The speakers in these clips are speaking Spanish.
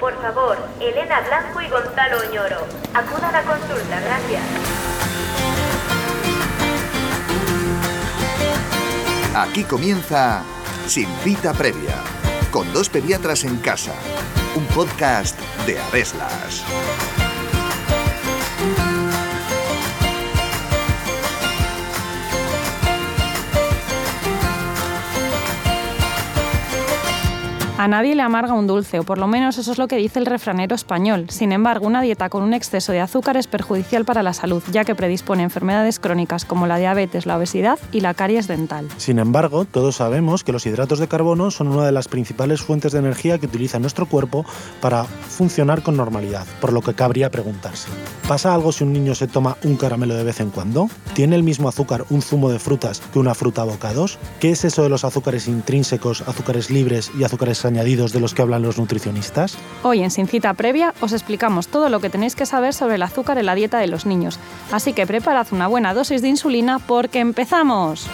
Por favor, Elena Blanco y Gonzalo Oñoro. Acudan a consulta, gracias. Aquí comienza Sin cita previa, con dos pediatras en casa, un podcast de Aveslas. A nadie le amarga un dulce, o por lo menos eso es lo que dice el refranero español. Sin embargo, una dieta con un exceso de azúcar es perjudicial para la salud, ya que predispone a enfermedades crónicas como la diabetes, la obesidad y la caries dental. Sin embargo, todos sabemos que los hidratos de carbono son una de las principales fuentes de energía que utiliza nuestro cuerpo para funcionar con normalidad, por lo que cabría preguntarse, ¿pasa algo si un niño se toma un caramelo de vez en cuando? ¿Tiene el mismo azúcar un zumo de frutas que una fruta a bocados? ¿Qué es eso de los azúcares intrínsecos, azúcares libres y azúcares añadidos de los que hablan los nutricionistas? Hoy en Sin Cita Previa os explicamos todo lo que tenéis que saber sobre el azúcar en la dieta de los niños. Así que preparad una buena dosis de insulina porque empezamos.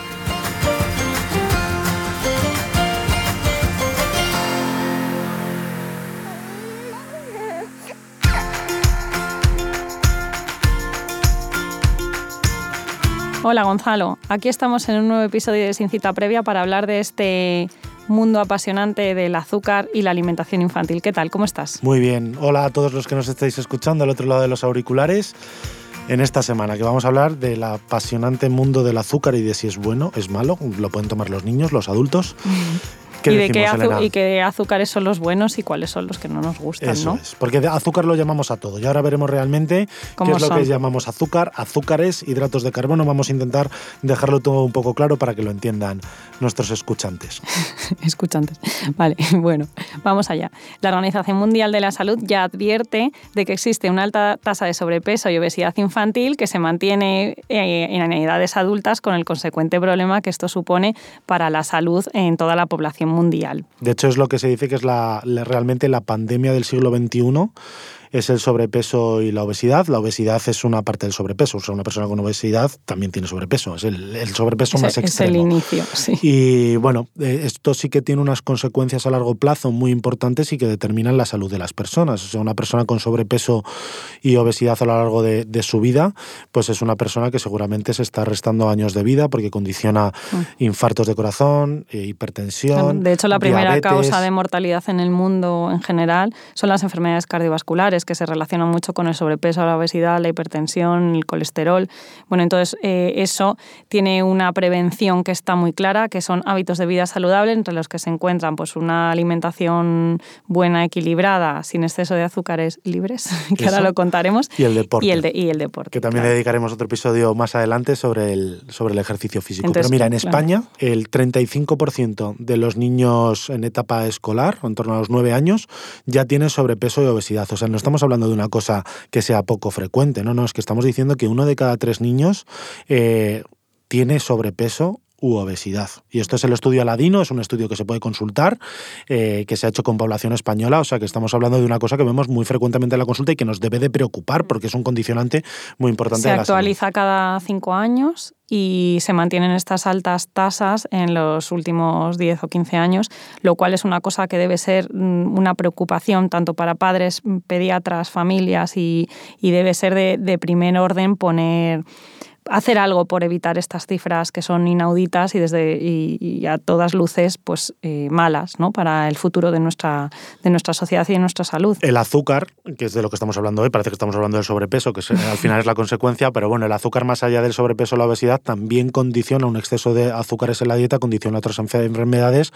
Hola Gonzalo, aquí estamos en un nuevo episodio de Sin Cita Previa para hablar de este mundo apasionante del azúcar y la alimentación infantil. ¿Qué tal? ¿Cómo estás? Muy bien. Hola a todos los que nos estáis escuchando al otro lado de los auriculares. En esta semana que vamos a hablar del apasionante mundo del azúcar y de si es bueno, es malo, lo pueden tomar los niños, los adultos. ¿Qué y, de qué Elena? y qué azúcares son los buenos y cuáles son los que no nos gustan, Eso ¿no? es, porque de azúcar lo llamamos a todo. Y ahora veremos realmente qué ¿Cómo es lo son? que llamamos azúcar, azúcares, hidratos de carbono. Vamos a intentar dejarlo todo un poco claro para que lo entiendan nuestros escuchantes. Escuchantes. Vale, bueno, vamos allá. La Organización Mundial de la Salud ya advierte de que existe una alta tasa de sobrepeso y obesidad infantil que se mantiene eh, en edades adultas con el consecuente problema que esto supone para la salud en toda la población mundial. De hecho, es lo que se dice que es la, la- realmente la pandemia del siglo XXI. Es el sobrepeso y la obesidad. La obesidad es una parte del sobrepeso. O sea, una persona con obesidad también tiene sobrepeso. Es el, el sobrepeso Es, más es el inicio, sí. Y bueno, eh, esto sí que tiene unas consecuencias a largo plazo muy importantes y que determinan la salud de las personas. O sea, una persona con sobrepeso y obesidad a lo largo de, de su vida, pues es una persona que seguramente se está restando años de vida porque condiciona infartos de corazón, eh, hipertensión. De hecho, la primera diabetes. causa de mortalidad en el mundo en general son las enfermedades cardiovasculares, que se relacionan mucho con el sobrepeso, la obesidad, la hipertensión, el colesterol. Bueno, entonces eh, eso tiene una prevención que está muy clara, que son hábitos de vida saludable, entre los que se encuentran pues, una alimentación buena, equilibrada, sin exceso de azúcares libres, que ahora lo contaremos. Y el deporte. Y el, de- y el deporte. que también claro. dedicaremos otro episodio más adelante sobre el, sobre el ejercicio físico. Entonces, Pero mira, en claro. España el 35% de los niños en etapa escolar, en torno a los 9 años, ya tienen sobrepeso y obesidad. O sea, no estamos hablando de una cosa que sea poco frecuente, no, no, es que estamos diciendo que uno de cada tres niños eh, tiene sobrepeso u obesidad. Y esto es el estudio Aladino, es un estudio que se puede consultar, eh, que se ha hecho con población española, o sea que estamos hablando de una cosa que vemos muy frecuentemente en la consulta y que nos debe de preocupar porque es un condicionante muy importante Se de la salud. actualiza cada cinco años y se mantienen estas altas tasas en los últimos 10 o 15 años, lo cual es una cosa que debe ser mm, una preocupación tanto para padres, mm, pediatras, familias y, y debe ser de, de primer orden poner hacer algo por evitar estas cifras que son inauditas y desde y, y a todas luces pues eh, malas ¿no? para el futuro de nuestra de nuestra sociedad y de nuestra salud. El azúcar, que es de lo que estamos hablando hoy, parece que estamos hablando del sobrepeso, que es- al final es la consecuencia, pero bueno, el azúcar más allá del sobrepeso o la obesidad también condiciona un exceso de azúcares en la dieta, condiciona otras enfe- enfermedades,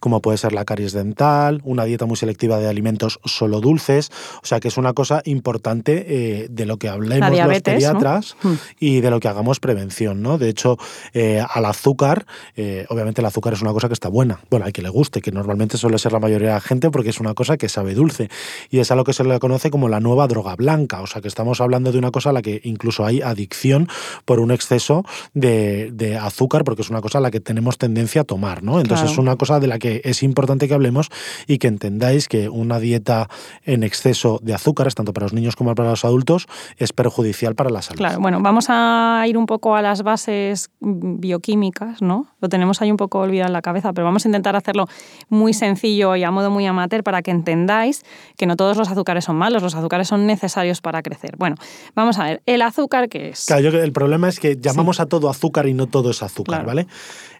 como puede ser la caries dental, una dieta muy selectiva de alimentos solo dulces, o sea que es una cosa importante eh, de lo que hablemos diabetes, los pediatras Mm. y de lo que hagamos prevención, ¿no? De hecho, eh, al azúcar, eh, obviamente el azúcar es una cosa que está buena, bueno, hay que le guste, que normalmente suele ser la mayoría de la gente porque es una cosa que sabe dulce y es a lo que se le conoce como la nueva droga blanca, o sea que estamos hablando de una cosa a la que incluso hay adicción por un exceso de, de azúcar porque es una cosa a la que tenemos tendencia a tomar, ¿no? Entonces Claro. es una cosa de la que es importante que hablemos y que entendáis que una dieta en exceso de azúcares, tanto para los niños como para los adultos, es perjudicial para la salud. Claro, bueno, vamos a a ir un poco a las bases bioquímicas, ¿no? Lo tenemos ahí un poco olvidado en la cabeza, pero vamos a intentar hacerlo muy sencillo y a modo muy amateur para que entendáis que no todos los azúcares son malos, los azúcares son necesarios para crecer. Bueno, vamos a ver, el azúcar, ¿qué es? Claro, yo, el problema es que llamamos a todo azúcar y no todo es azúcar, ¿vale?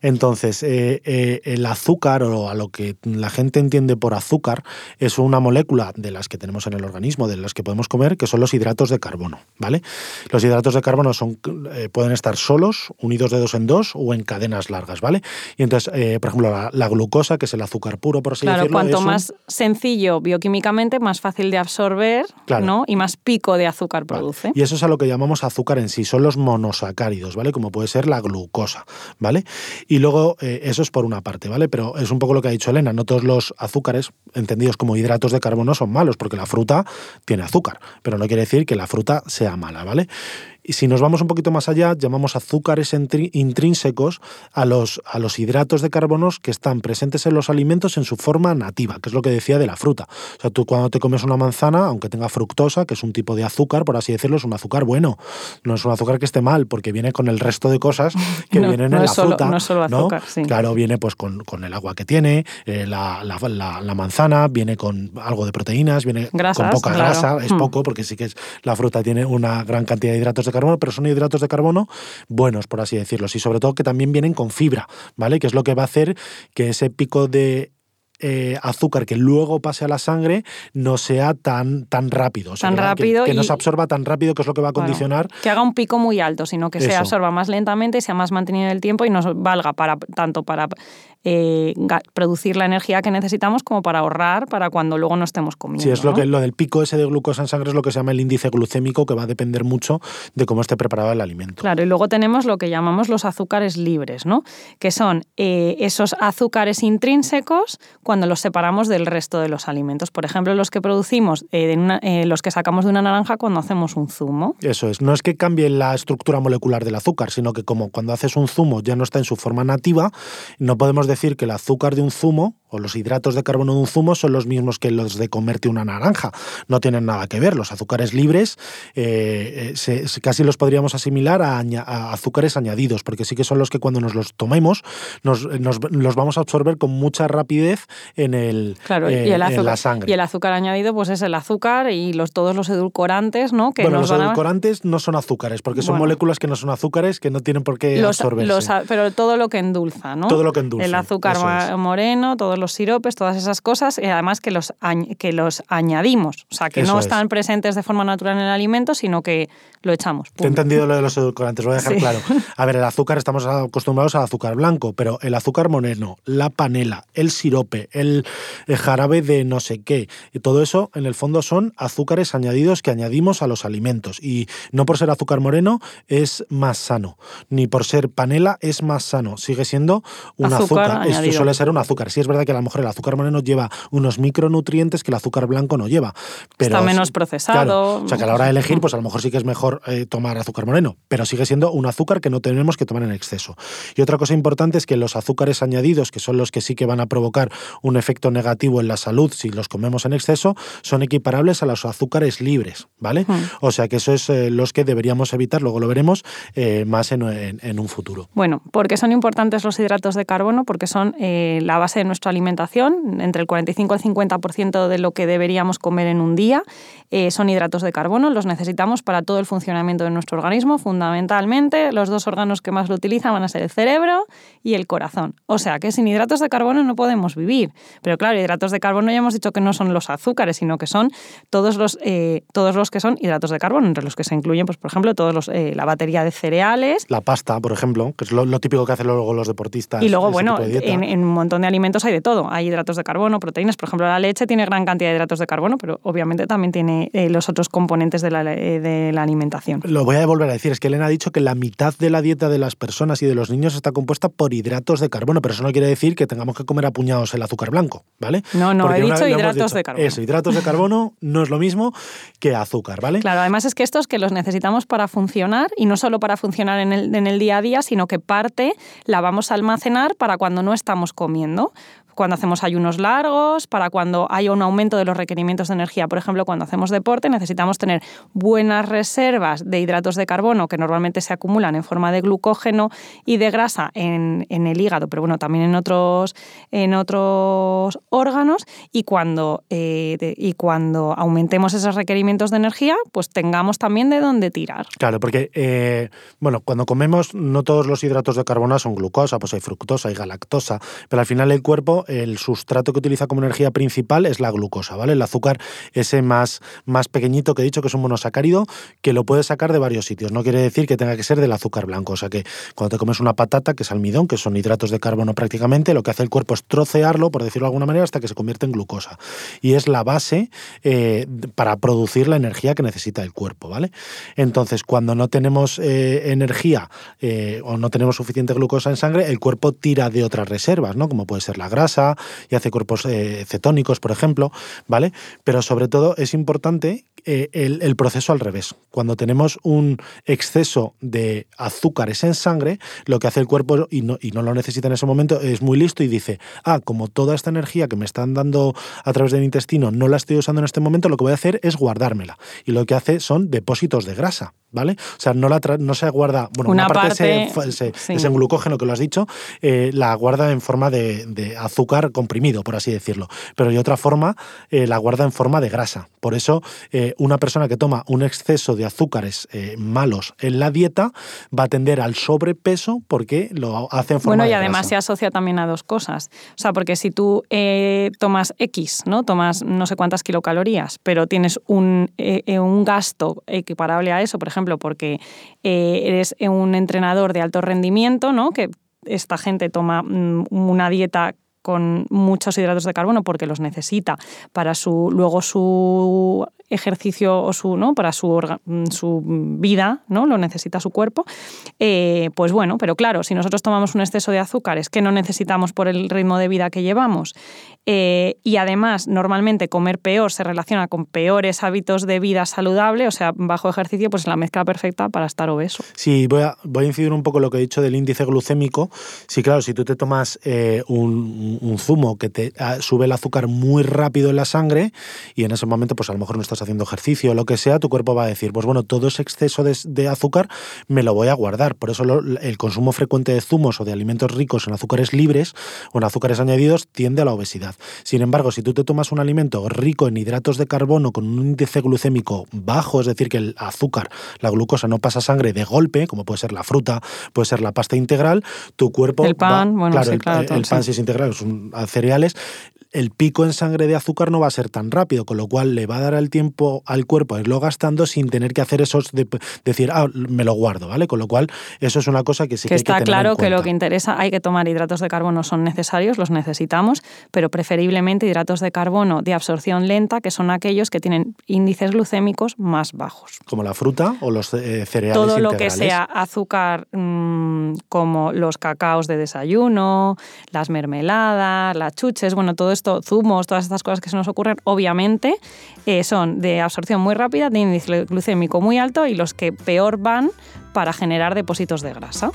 Entonces, eh, eh, el azúcar, o a lo que la gente entiende por azúcar, es una molécula de las que tenemos en el organismo, de las que podemos comer, que son los hidratos de carbono, ¿vale? Los hidratos de carbono son, eh, pueden estar solos, unidos de dos en dos o en cadenas largas, ¿vale? Y entonces, por ejemplo, la, glucosa, que es el azúcar puro, por así claro, decirlo. Cuanto más sencillo bioquímicamente, más fácil de absorber, ¿no? Y más pico de azúcar produce. Y eso es a lo que llamamos azúcar en sí, son los monosacáridos, ¿vale? Como puede ser la glucosa, ¿vale? Y luego, eh, eso es por una parte, ¿vale? Pero es un poco lo que ha dicho Elena, no todos los azúcares, entendidos como hidratos de carbono, son malos, porque la fruta tiene azúcar, pero no quiere decir que la fruta sea mala, ¿vale? Y si nos vamos un poquito más allá, llamamos azúcares intrínsecos a los, a los hidratos de carbono que están presentes en los alimentos en su forma nativa, que es lo que decía de la fruta. O sea, tú cuando te comes una manzana, aunque tenga fructosa, que es un tipo de azúcar, por así decirlo, es un azúcar bueno. No es un azúcar que esté mal, porque viene con el resto de cosas que vienen en la fruta. No solo azúcar, sí. Claro, viene pues con, el agua que tiene, eh, la, manzana, viene con algo de proteínas, viene con poca grasa, es hmm. poco, porque sí que es, la fruta tiene una gran cantidad de hidratos de carbono, pero son hidratos de carbono buenos, por así decirlo. Y sobre todo que también vienen con fibra, ¿vale? Que es lo que va a hacer que ese pico de eh, azúcar que luego pase a la sangre no sea tan, tan rápido. tan rápido. Que, no se absorba tan rápido, que es lo que va a condicionar. que haga un pico muy alto, sino que se absorba más lentamente, sea más mantenido en el tiempo y nos valga para tanto para eh, producir la energía que necesitamos como para ahorrar para cuando luego no estemos comiendo. Sí, es lo que lo del pico ese de glucosa en sangre es lo que se llama el índice glucémico, que va a depender mucho de cómo esté preparado el alimento. Claro, y luego tenemos lo que llamamos los azúcares libres, ¿no? Que son eh, esos azúcares intrínsecos cuando los separamos del resto de los alimentos. Por ejemplo, los que producimos, eh, los que sacamos de una naranja cuando hacemos un zumo. Eso es. No es que cambie la estructura molecular del azúcar, sino que como cuando haces un zumo ya no está en su forma nativa, no podemos decir que el azúcar de un zumo o los hidratos de carbono de un zumo son los mismos que los de comerte una naranja. No tienen nada que ver. Los azúcares libres eh, eh, casi los podríamos asimilar a, azúcares añadidos, porque sí que son los que cuando nos los tomemos nos, los vamos a absorber con mucha rapidez en, el, claro, y el azúcar, la sangre. Y el azúcar añadido pues es el azúcar y los, todos los edulcorantes, ¿no? Que bueno, los edulcorantes no son azúcares, porque son moléculas que no son azúcares, que no tienen por qué absorberse. pero todo lo que endulza, ¿no? Todo lo que endulza. El azúcar moreno, todos los siropes, todas esas cosas, y además que los, que los añadimos. O sea, que no están presentes de forma natural en el alimento, sino que lo echamos. Te he entendido lo de los edulcorantes, voy a dejar claro. A ver, el azúcar, estamos acostumbrados al azúcar blanco, pero el azúcar moreno, la panela, el sirope, el, jarabe de no sé qué, y todo eso, en el fondo, son azúcares añadidos que añadimos a los alimentos. Y no por ser azúcar moreno es más sano, ni por ser panela es más sano. Sigue siendo un azúcar. Esto suele ser un azúcar. Sí, es verdad que a lo mejor el azúcar moreno lleva unos micronutrientes que el azúcar blanco no lleva. Pero, Está menos procesado. o sea, que a la hora de elegir, pues a lo mejor sí que es mejor eh, tomar azúcar moreno, pero sigue siendo un azúcar que no tenemos que tomar en exceso. Y otra cosa importante es que los azúcares añadidos, que son los que sí que van a provocar un efecto negativo en la salud si los comemos en exceso, son equiparables a los azúcares libres, ¿vale? O sea que eso es eh, los que deberíamos evitar, luego lo veremos eh, más en, un futuro. Bueno, porque son importantes los hidratos de carbono, porque son la base de nuestra alimentación, entre el 45 y el 50% de lo que deberíamos comer en un día son hidratos de carbono, los necesitamos para todo el funcionamiento de nuestro organismo, fundamentalmente los dos órganos que más lo utilizan van a ser el cerebro y el corazón. O sea que sin hidratos de carbono no podemos vivir. Pero claro, hidratos de carbono ya hemos dicho que no son los azúcares, sino que son todos los, eh, todos los que son hidratos de carbono, entre los que se incluyen, pues, por ejemplo, todos los, eh, la batería de cereales. La pasta, por ejemplo, que es lo, típico que hacen luego los deportistas. Y luego, bueno, en, un montón de alimentos hay de todo. Hay hidratos de carbono, proteínas. Por ejemplo, la leche tiene gran cantidad de hidratos de carbono, pero obviamente también tiene eh, los otros componentes de la, de la alimentación lo voy a volver a decir, es que Elena ha dicho que la mitad de la dieta de las personas y de los niños está compuesta por hidratos de carbono, pero eso no quiere decir que tengamos que comer a puñados el azúcar blanco, ¿vale? No, no, he dicho hidratos de carbono. Eso, hidratos de carbono no es lo mismo que azúcar, ¿vale? Claro, además es que estos que los necesitamos para funcionar y no solo para funcionar en el, en el día a día, sino que parte la vamos a almacenar para cuando no estamos comiendo cuando hacemos ayunos largos, para cuando hay un aumento de los requerimientos de energía. Por ejemplo, cuando hacemos deporte necesitamos tener buenas reservas de hidratos de carbono que normalmente se acumulan en forma de glucógeno y de grasa en, el hígado, pero bueno, también en otros, en otros órganos. Y cuando, eh, y cuando aumentemos esos requerimientos de energía, pues tengamos también de dónde tirar. Claro, porque eh, bueno, cuando comemos no todos los hidratos de carbono son glucosa, pues hay fructosa, hay galactosa, pero al final el cuerpo, el sustrato que utiliza como energía principal es la glucosa, ¿vale? El azúcar ese más, más pequeñito que he dicho que es un monosacárido que lo puedes sacar de varios sitios. No quiere decir que tenga que ser del azúcar blanco. O sea que cuando te comes una patata, que es almidón, que son hidratos de carbono prácticamente, lo que hace el cuerpo es trocearlo, por decirlo de alguna manera, hasta que se convierte en glucosa. Y es la base eh, para producir la energía que necesita el cuerpo, ¿vale? Entonces, cuando no tenemos eh, energía eh, o no tenemos suficiente glucosa en sangre, el cuerpo tira de otras reservas, ¿no? Como puede ser la grasa y hace cuerpos cetónicos, por ejemplo, ¿vale? Pero sobre todo es importante el, proceso al revés. Cuando tenemos un exceso de azúcares en sangre, lo que hace el cuerpo, y no, y no lo necesita en ese momento, es muy listo y dice, ah, como toda esta energía que me están dando a través del intestino no la estoy usando en este momento, lo que voy a hacer es guardármela. Y lo que hace son depósitos de grasa. ¿Vale? O sea, no, la no se guarda, bueno, una, parte, es en glucógeno, que lo has dicho, eh, la guarda en forma de, azúcar comprimido, por así decirlo, pero de otra forma eh, la guarda en forma de grasa. Por eso, eh, una persona que toma un exceso de azúcares malos en la dieta va a tender al sobrepeso porque lo hace en forma Bueno, y además se asocia también a dos cosas. O sea, porque si tú tomas X, ¿no? Tomas no sé cuántas kilocalorías, pero tienes un, un gasto equiparable a eso, por ejemplo, porque eh, eres un entrenador de alto rendimiento, ¿no? Que esta gente toma mm, una dieta con muchos hidratos de carbono porque los necesita para su luego su ejercicio o su no para su, su vida no lo necesita su cuerpo eh, pues bueno pero claro si nosotros tomamos un exceso de azúcares que no necesitamos por el ritmo de vida que llevamos. Eh, y además normalmente comer peor se relaciona con peores hábitos de vida saludable o sea bajo ejercicio pues es la mezcla perfecta para estar obeso. Sí voy a, voy a incidir un poco en lo que he dicho del índice glucémico. Sí claro si tú te tomas eh, un, un, zumo que te ah, sube el azúcar muy rápido en la sangre y en ese momento pues a lo mejor no estás haciendo ejercicio o lo que sea, tu cuerpo va a decir, pues bueno, todo ese exceso de, azúcar me lo voy a guardar. Por eso el consumo frecuente de zumos o de alimentos ricos en azúcares libres o en azúcares añadidos tiende a la obesidad. Sin embargo, si tú te tomas un alimento rico en hidratos de carbono con un índice glucémico bajo, es decir, que el azúcar, la glucosa no pasa sangre de golpe, como puede ser la fruta, puede ser la pasta integral, tu cuerpo... El pan, bueno, claro, el, pan si es integral, es un, cereales, el pico en sangre de azúcar no va a ser tan rápido, con lo cual le va a dar el tiempo al cuerpo a irlo gastando sin tener que hacer esos de decir, ah, me lo guardo, ¿vale? Con lo cual, eso es una cosa que sí que, está hay que claro que lo que interesa, hay que tomar hidratos de carbono, son necesarios, los necesitamos, pero preferiblemente hidratos de carbono de absorción lenta, que son aquellos que tienen índices glucémicos más bajos. Como la fruta o los eh, cereales. Todo lo que sea azúcar, mm, como los cacaos de desayuno, las mermeladas, las chuches, bueno, todo esto zumos, todas estas cosas que se nos ocurren, obviamente eh, son de absorción muy rápida, de índice glucémico muy alto y los que peor van para generar depósitos de grasa.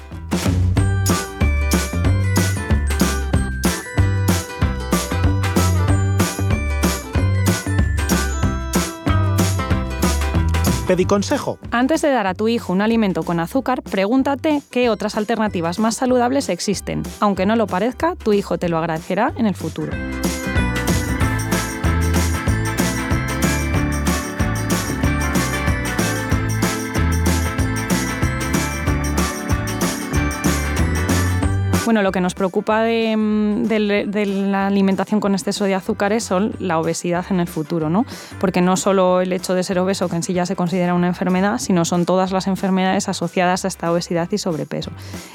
consejo. Antes de dar a tu hijo un alimento con azúcar, pregúntate qué otras alternativas más saludables existen. Aunque no lo parezca, tu hijo te lo agradecerá en el futuro. Bueno, lo que nos preocupa mm, de, la alimentación con exceso de azúcares son la obesidad en el futuro, ¿no? Porque no solo el hecho de ser obeso, que en sí ya se considera una enfermedad, sino son todas las enfermedades asociadas a esta obesidad y sobrepeso.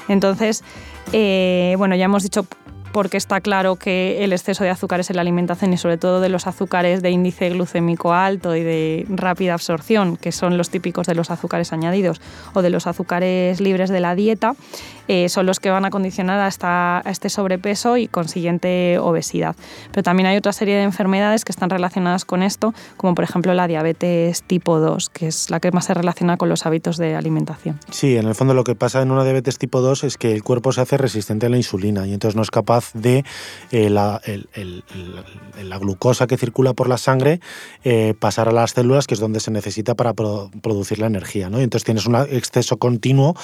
Entonces, eh, bueno, ya hemos dicho porque está claro que el exceso de azúcares en la alimentación y sobre todo de los azúcares de índice glucémico alto y de rápida absorción, que son los típicos de los azúcares añadidos o de los azúcares libres de la dieta, eh, son los que van a condicionar a, este sobrepeso y consiguiente obesidad. Pero también hay otra serie de enfermedades que están relacionadas con esto, como por ejemplo la diabetes tipo 2, que es la que más se relaciona con los hábitos de alimentación. Sí, en el fondo lo que pasa en una diabetes tipo 2 es que el cuerpo se hace resistente a la insulina y entonces no es capaz de eh, la, glucosa que circula por la sangre eh, pasar a las células, que es donde se necesita para producir la energía. Y entonces tienes un exceso continuo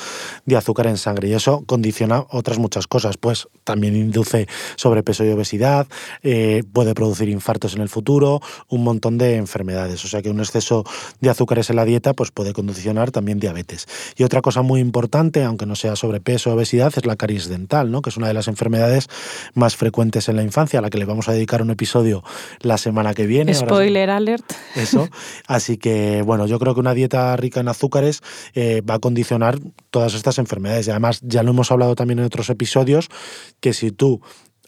de azúcar en sangre y eso condiciona otras muchas cosas. Pues también induce sobrepeso y obesidad, eh, puede producir infartos en el futuro, un montón de enfermedades. O sea que un exceso de azúcares en la dieta pues puede condicionar también diabetes. Y otra cosa muy importante, aunque no sea sobrepeso o obesidad, es la caries dental, ¿no? que es una de las enfermedades más frecuentes en la infancia, a la que le vamos a dedicar un episodio la semana que viene. Spoiler alert. Eso. Así que, bueno, yo creo que una dieta rica en azúcares eh, va a condicionar todas estas enfermedades. Y además, ya lo hemos hablado también en otros episodios, que si tú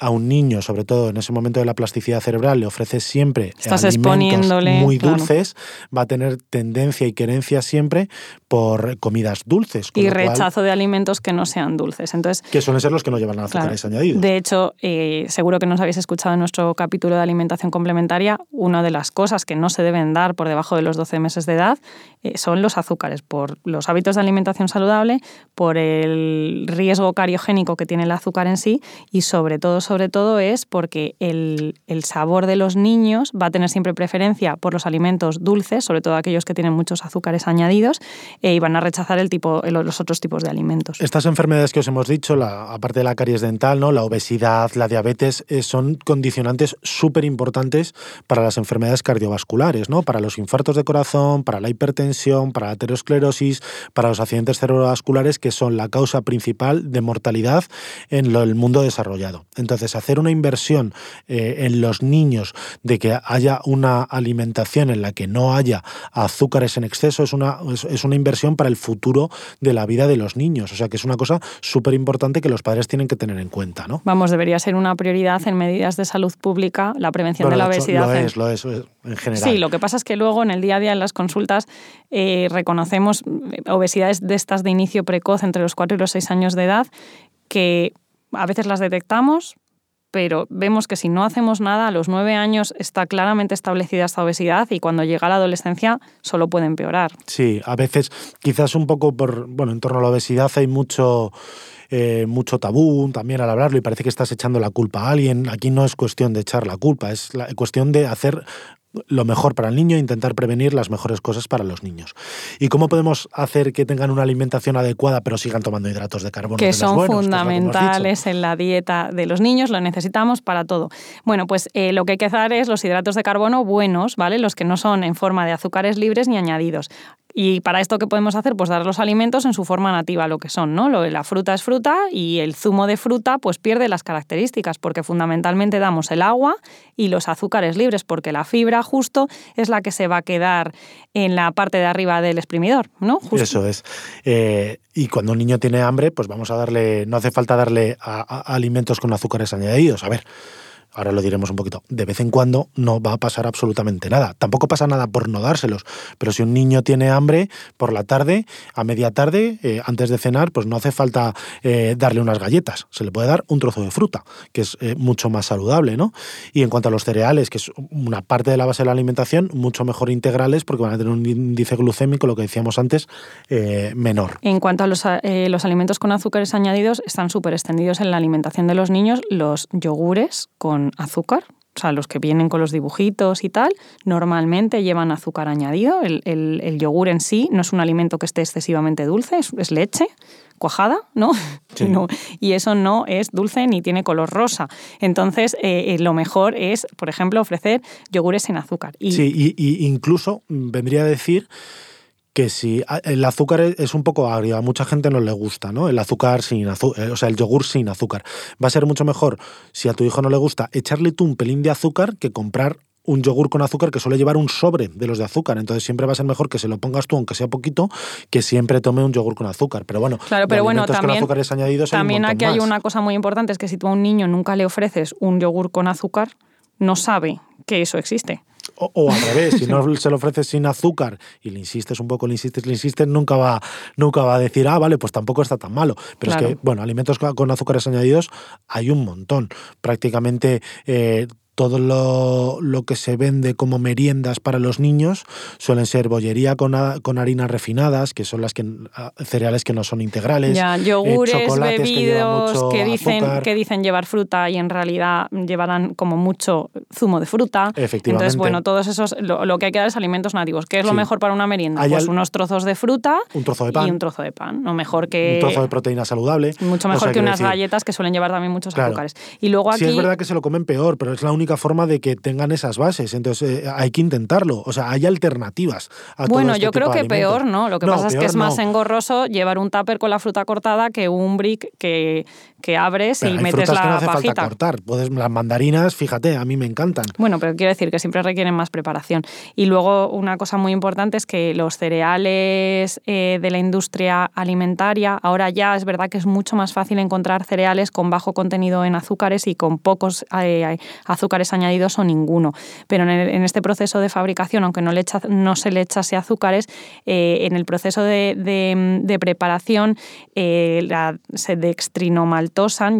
a un niño, sobre todo en ese momento de la plasticidad cerebral, le ofreces siempre Estás alimentos muy dulces, va a tener tendencia y querencia siempre por comidas dulces. y rechazo de alimentos que no sean dulces. Entonces, que suelen ser los que no llevan azúcares añadidos. De hecho, eh, seguro que nos habéis escuchado en nuestro capítulo de alimentación complementaria, una de las cosas que no se deben dar por debajo de los 12 meses de edad eh, son los azúcares, por los hábitos de alimentación saludable, por el riesgo cariogénico que tiene el azúcar en sí y sobre todo sobre todo es porque el, sabor de los niños va a tener siempre preferencia por los alimentos dulces, sobre todo aquellos que tienen muchos azúcares añadidos, eh, y van a rechazar el tipo, los otros tipos de alimentos. Estas enfermedades que os hemos dicho, aparte de la caries dental, ¿no? la obesidad, la diabetes, eh, son condicionantes súper importantes para las enfermedades cardiovasculares, ¿no? para los infartos de corazón, para la hipertensión, para la aterosclerosis, para los accidentes cerebrovasculares, que son la causa principal de mortalidad en el mundo desarrollado. Entonces, hacer una inversión eh, en los niños de que haya una alimentación en la que no haya azúcares en exceso es una, es, una inversión para el futuro de la vida de los niños. O sea, que es una cosa súper importante que los padres tienen que tener en cuenta. ¿no? Vamos, debería ser una prioridad en medidas de salud pública la prevención de la obesidad. Lo es, lo es, en general. Sí, lo que pasa es que luego en el día a día en las consultas eh, reconocemos eh, obesidades de estas de inicio precoz entre los 4 y los 6 años de edad que a veces las detectamos, pero vemos que si no hacemos nada, a los nueve años está claramente establecida esta obesidad y cuando llega la adolescencia solo puede empeorar. Sí, a veces quizás un poco por, bueno, en torno a la obesidad hay mucho... Eh, mucho tabú también al hablarlo y parece que estás echando la culpa a alguien. Aquí no es cuestión de echar la culpa, es cuestión de hacer lo mejor para el niño e intentar prevenir las mejores cosas para los niños. ¿Y cómo podemos hacer que tengan una alimentación adecuada pero sigan tomando hidratos de carbono? Que son fundamentales en la dieta de los niños, lo necesitamos para todo. Bueno, pues eh, lo que hay que hacer es los hidratos de carbono buenos, ¿vale? Los que no son en forma de azúcares libres ni añadidos. Y para esto, ¿qué podemos hacer? Pues dar los alimentos en su forma nativa, lo que son, ¿no? La fruta es fruta y el zumo de fruta pues pierde las características porque fundamentalmente damos el agua y los azúcares libres porque la fibra justo es la que se va a quedar en la parte de arriba del exprimidor, ¿no? Eso es. Eh, y cuando un niño tiene hambre, pues vamos a darle, no hace falta darle alimentos con azúcares añadidos. A ver, ahora lo diremos un poquito, de vez en cuando no va a pasar absolutamente nada. Tampoco pasa nada por no dárselos, pero si un niño tiene hambre por la tarde, a media tarde, eh, antes de cenar, pues no hace falta eh, darle unas galletas, se le puede dar un trozo de fruta, que es eh, mucho más saludable, ¿no? Y en cuanto a los cereales, que es una parte de la base de la alimentación, mucho mejor integrales porque van a tener un índice glucémico, lo que decíamos antes, menor. En cuanto a los, los alimentos con azúcares añadidos, están súper extendidos en la alimentación de los niños, los yogures con azúcar, o sea, los que vienen con los dibujitos y tal, normalmente llevan azúcar añadido. El, yogur en sí no es un alimento que esté excesivamente dulce, es, leche cuajada, ¿no? ¿no? Y eso no es dulce ni tiene color rosa. Entonces, eh, eh, lo mejor es, por ejemplo, ofrecer yogures sin azúcar. Y... Sí, y, incluso vendría a decir que si ah, el azúcar es un poco agrio, a mucha gente no le gusta, ¿no? El azúcar sin azúcar, eh, o sea, el yogur sin azúcar. Va a ser mucho mejor si a tu hijo no le gusta echarle tú un pelín de azúcar que comprar un yogur con azúcar que suele llevar un sobre de los de azúcar. Entonces siempre va a ser mejor que se lo pongas tú, aunque sea poquito, que siempre tome un yogur con azúcar. Pero bueno, claro, pero bueno, también, también aquí hay una cosa muy importante, es que si tú a un niño nunca le ofreces un yogur con azúcar, no sabe que eso existe. O, o al revés, si no se lo ofreces sin azúcar y le insistes un poco, le insistes, le insistes, nunca va, nunca va a decir, ah, vale, pues tampoco está tan malo. Pero es que, bueno, alimentos con con azúcares añadidos hay un montón. Prácticamente eh, todo lo, lo que se vende como meriendas para los niños suelen ser bollería con, con harinas refinadas, que son las que cereales que no son integrales. Ya, eh, yogures, que llevan bebidos mucho que, dicen, azúcar. que dicen llevar fruta y en realidad llevarán como mucho zumo de fruta. Efectivamente. Entonces, bueno, todos esos, lo, lo que hay que dar es alimentos nativos. ¿Qué es lo Sí. mejor para una merienda? Hay Pues al- unos trozos de fruta Un trozo de pan. y un trozo de pan. No mejor que. un trozo de proteína saludable. Mucho O mejor sea, que quiero unas decir, galletas que suelen llevar también muchos Claro. azúcares. Y luego aquí. Sí, es verdad que se lo comen peor, pero es la única forma de que tengan esas bases. Entonces eh, hay que intentarlo. O sea, hay alternativas. A todo Bueno, este yo creo que peor, ¿no? Lo que No, pasa es que es más no. engorroso llevar un tupper con la fruta cortada que un brick que, que abres Pero y hay metes frutas que no la hace pajita. falta cortar. Puedes, las mandarinas, fíjate, a mí me encantan. Bueno, pero quiero decir que siempre requieren más preparación. Y luego una cosa muy importante es que los cereales eh, de la industria alimentaria, ahora ya es verdad que es mucho más fácil encontrar cereales con bajo contenido en azúcares y con pocos eh, azúcares añadidos o ninguno. Pero en, el- en este proceso de fabricación, aunque no, le echa- no se le echase azúcares, eh, en el proceso de, de- de preparación la- se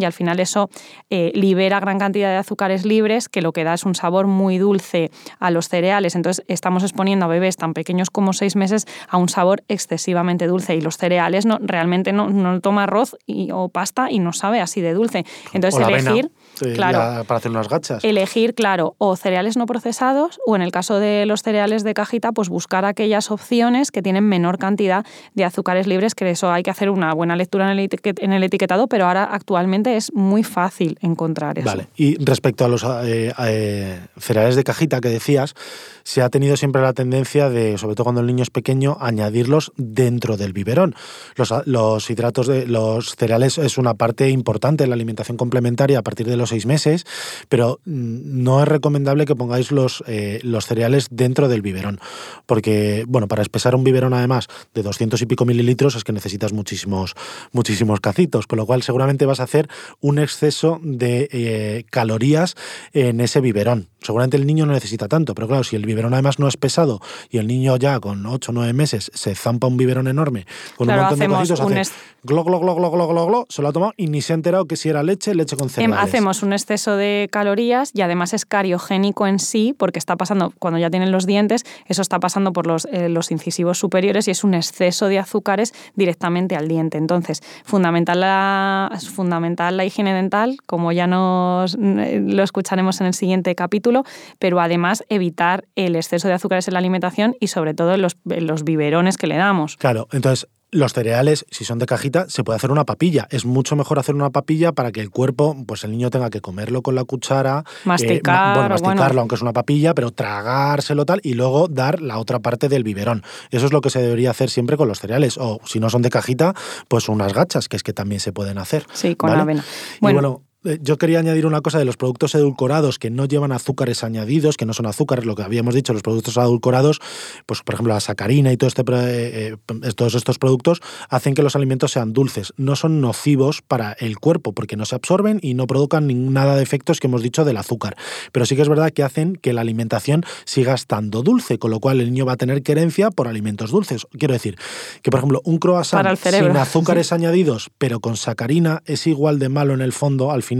y al final eso eh, libera gran cantidad de azúcares libres que lo que da es un sabor muy dulce a los cereales. Entonces estamos exponiendo a bebés tan pequeños como seis meses a un sabor excesivamente dulce y los cereales no, realmente no, no toma arroz y- o pasta y no sabe así de dulce. Entonces avena, elegir, eh, claro, la- para hacer unas gachas. elegir, claro, o cereales no procesados o en el caso de los cereales de cajita, pues buscar aquellas opciones que tienen menor cantidad de azúcares libres, que eso hay que hacer una buena lectura en el, etiquet- en el etiquetado, pero ahora actualmente es muy fácil encontrar eso. Vale. Y respecto a los eh, eh, cereales de cajita que decías, se ha tenido siempre la tendencia de, sobre todo cuando el niño es pequeño, añadirlos dentro del biberón. Los, los hidratos de los cereales es una parte importante de la alimentación complementaria a partir de los seis meses, pero mm, no es recomendable que pongáis los, eh, los cereales dentro del biberón, porque, bueno, para espesar un biberón además de 200 y pico mililitros es que necesitas muchísimos, muchísimos cacitos, con lo cual seguramente vas a hacer un exceso de eh, calorías en ese biberón. Seguramente el niño no necesita tanto, pero claro, si el biberón además no es pesado y el niño ya con 8 o 9 meses se zampa un biberón enorme con Claro, un montón de cositos, un hace glo, glo, glo, glo, glo, glo, glo, se lo ha tomado y ni se ha enterado que si era leche, leche con Em, cereales. Hacemos un exceso de calorías y además es cariogénico en sí, porque está pasando, cuando ya tienen los dientes, eso está pasando por los, eh, los incisivos superiores y es un exceso de azúcares directamente al diente. Entonces, fundamental la, es fundamental la higiene dental, como ya nos eh, lo escucharemos en el siguiente capítulo, pero además evitar el exceso de azúcares en la alimentación y sobre todo en los, en los biberones que le damos. Claro, entonces los cereales, si son de cajita, se puede hacer una papilla. Es mucho mejor hacer una papilla para que el cuerpo, pues el niño tenga que comerlo con la cuchara, eh, Masticar, bueno, bueno. masticarlo, aunque es una papilla, pero tragárselo tal y luego dar la otra parte del biberón. Eso es lo que se debería hacer siempre con los cereales. O si no son de cajita, pues unas gachas, que es que también se pueden hacer. Sí, con ¿vale? avena. Y Bueno. Eh, yo quería añadir una cosa de los productos edulcorados que no llevan azúcares añadidos, que no son azúcares, lo que habíamos dicho, los productos edulcorados, pues por ejemplo la sacarina y todo este, eh, eh, todos estos productos hacen que los alimentos sean dulces. No son nocivos para el cuerpo porque no se absorben y no provocan nada de efectos que hemos dicho del azúcar. Pero sí que es verdad que hacen que la alimentación siga estando dulce, con lo cual el niño va a tener querencia por alimentos dulces. Quiero decir que, por ejemplo, un croissant sin azúcares añadidos, pero con sacarina, es igual de malo en el fondo, al final,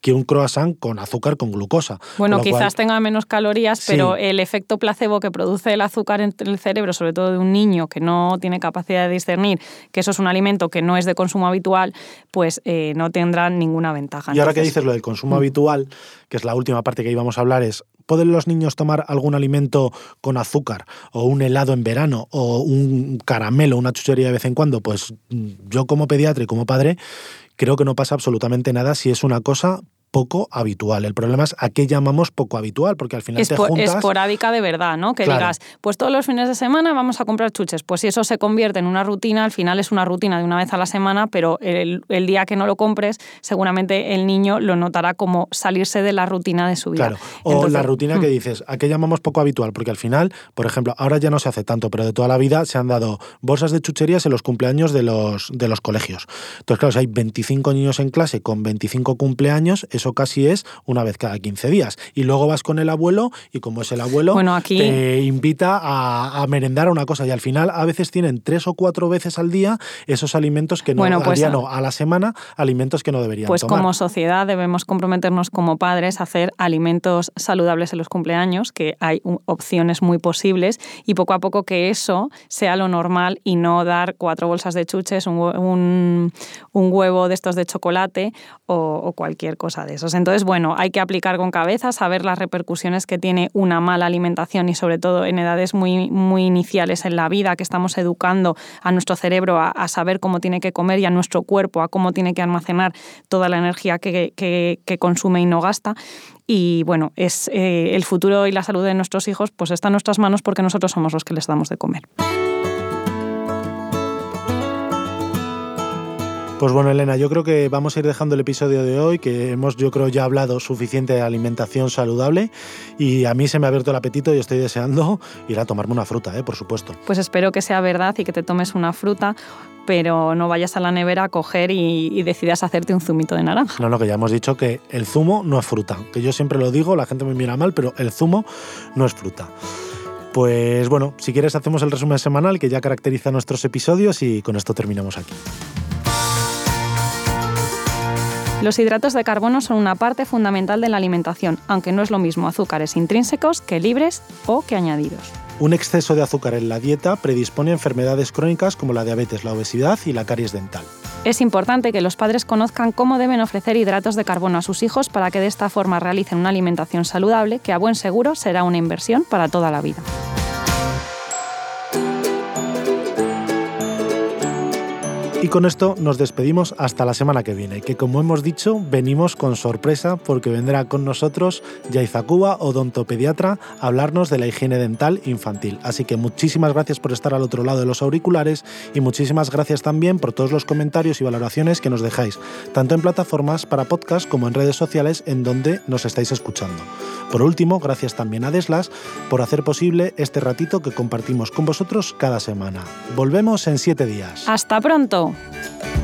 que un croissant con azúcar con glucosa. Bueno, Con quizás cual- tenga menos calorías, Sí. pero el efecto placebo que produce el azúcar en el cerebro, sobre todo de un niño que no tiene capacidad de discernir que eso es un alimento que no es de consumo habitual, pues eh, no tendrá ninguna ventaja. Y ahora que dices lo del consumo Mm. habitual, que es la última parte que íbamos a hablar, es ¿pueden los niños tomar algún alimento con azúcar o un helado en verano o un caramelo, una chuchería de vez en cuando? Pues mm, yo como pediatra y como padre creo que no pasa absolutamente nada si es una cosa poco habitual. El problema es a qué llamamos poco habitual, porque al final te espo- juntas... esporádica de verdad, ¿no? Que Claro. digas, pues todos los fines de semana vamos a comprar chuches. Pues si eso se convierte en una rutina, al final es una rutina de una vez a la semana, pero el, el día que no lo compres, seguramente el niño lo notará como salirse de la rutina de su vida. Claro, o Entonces, la rutina que dices, ¿a qué llamamos poco habitual? Porque al final, por ejemplo, ahora ya no se hace tanto, pero de toda la vida se han dado bolsas de chucherías en los cumpleaños de los, de los colegios. Entonces, claro, si hay 25 niños en clase con 25 cumpleaños, que eso casi es una vez cada 15 días. Y luego vas con el abuelo y como es el abuelo, Bueno, aquí- te invita a, a merendar una cosa y al final a veces tienen tres o cuatro veces al día esos alimentos que no, Bueno, al pues- día no, a la semana, alimentos que no deberían Pues tomar. como sociedad debemos comprometernos como padres a hacer alimentos saludables en los cumpleaños, que hay opciones muy posibles, y poco a poco que eso sea lo normal y no dar cuatro bolsas de chuches, un, un- un huevo de estos de chocolate o, o cualquier cosa Entonces, bueno, hay que aplicar con cabeza, saber las repercusiones que tiene una mala alimentación y sobre todo en edades muy, muy iniciales en la vida, que estamos educando a nuestro cerebro a, saber cómo tiene que comer y a nuestro cuerpo a cómo tiene que almacenar toda la energía que consume y no gasta. Y bueno, es eh, el futuro y la salud de nuestros hijos pues está en nuestras manos porque nosotros somos los que les damos de comer. Pues bueno, Elena, yo creo que vamos a ir dejando el episodio de hoy, que hemos, yo creo, ya hablado suficiente de alimentación saludable y a mí se me ha abierto el apetito y estoy deseando ir a tomarme una fruta, ¿eh? por supuesto. Pues espero que sea verdad y que te tomes una fruta, pero no vayas a la nevera a coger y, y decidas hacerte un zumito de naranja. No, no, que ya hemos dicho que el zumo no es fruta, que yo siempre lo digo, la gente me mira mal, pero el zumo no es fruta. Pues bueno, si quieres hacemos el resumen semanal que ya caracteriza nuestros episodios y con esto terminamos aquí. Los hidratos de carbono son una parte fundamental de la alimentación, aunque no es lo mismo azúcares intrínsecos que libres o que añadidos. Un exceso de azúcar en la dieta predispone a enfermedades crónicas como la diabetes, la obesidad y la caries dental. Es importante que los padres conozcan cómo deben ofrecer hidratos de carbono a sus hijos para que de esta forma realicen una alimentación saludable que a buen seguro será una inversión para toda la vida. Y con esto nos despedimos hasta la semana que viene, que como hemos dicho, venimos con sorpresa porque vendrá con nosotros Yaiza Cuba, odontopediatra, a hablarnos de la higiene dental infantil. Así que muchísimas gracias por estar al otro lado de los auriculares y muchísimas gracias también por todos los comentarios y valoraciones que nos dejáis, tanto en plataformas para podcast como en redes sociales en donde nos estáis escuchando. Por último, gracias también a Deslas por hacer posible este ratito que compartimos con vosotros cada semana. Volvemos en siete días. ¡Hasta pronto! Bom.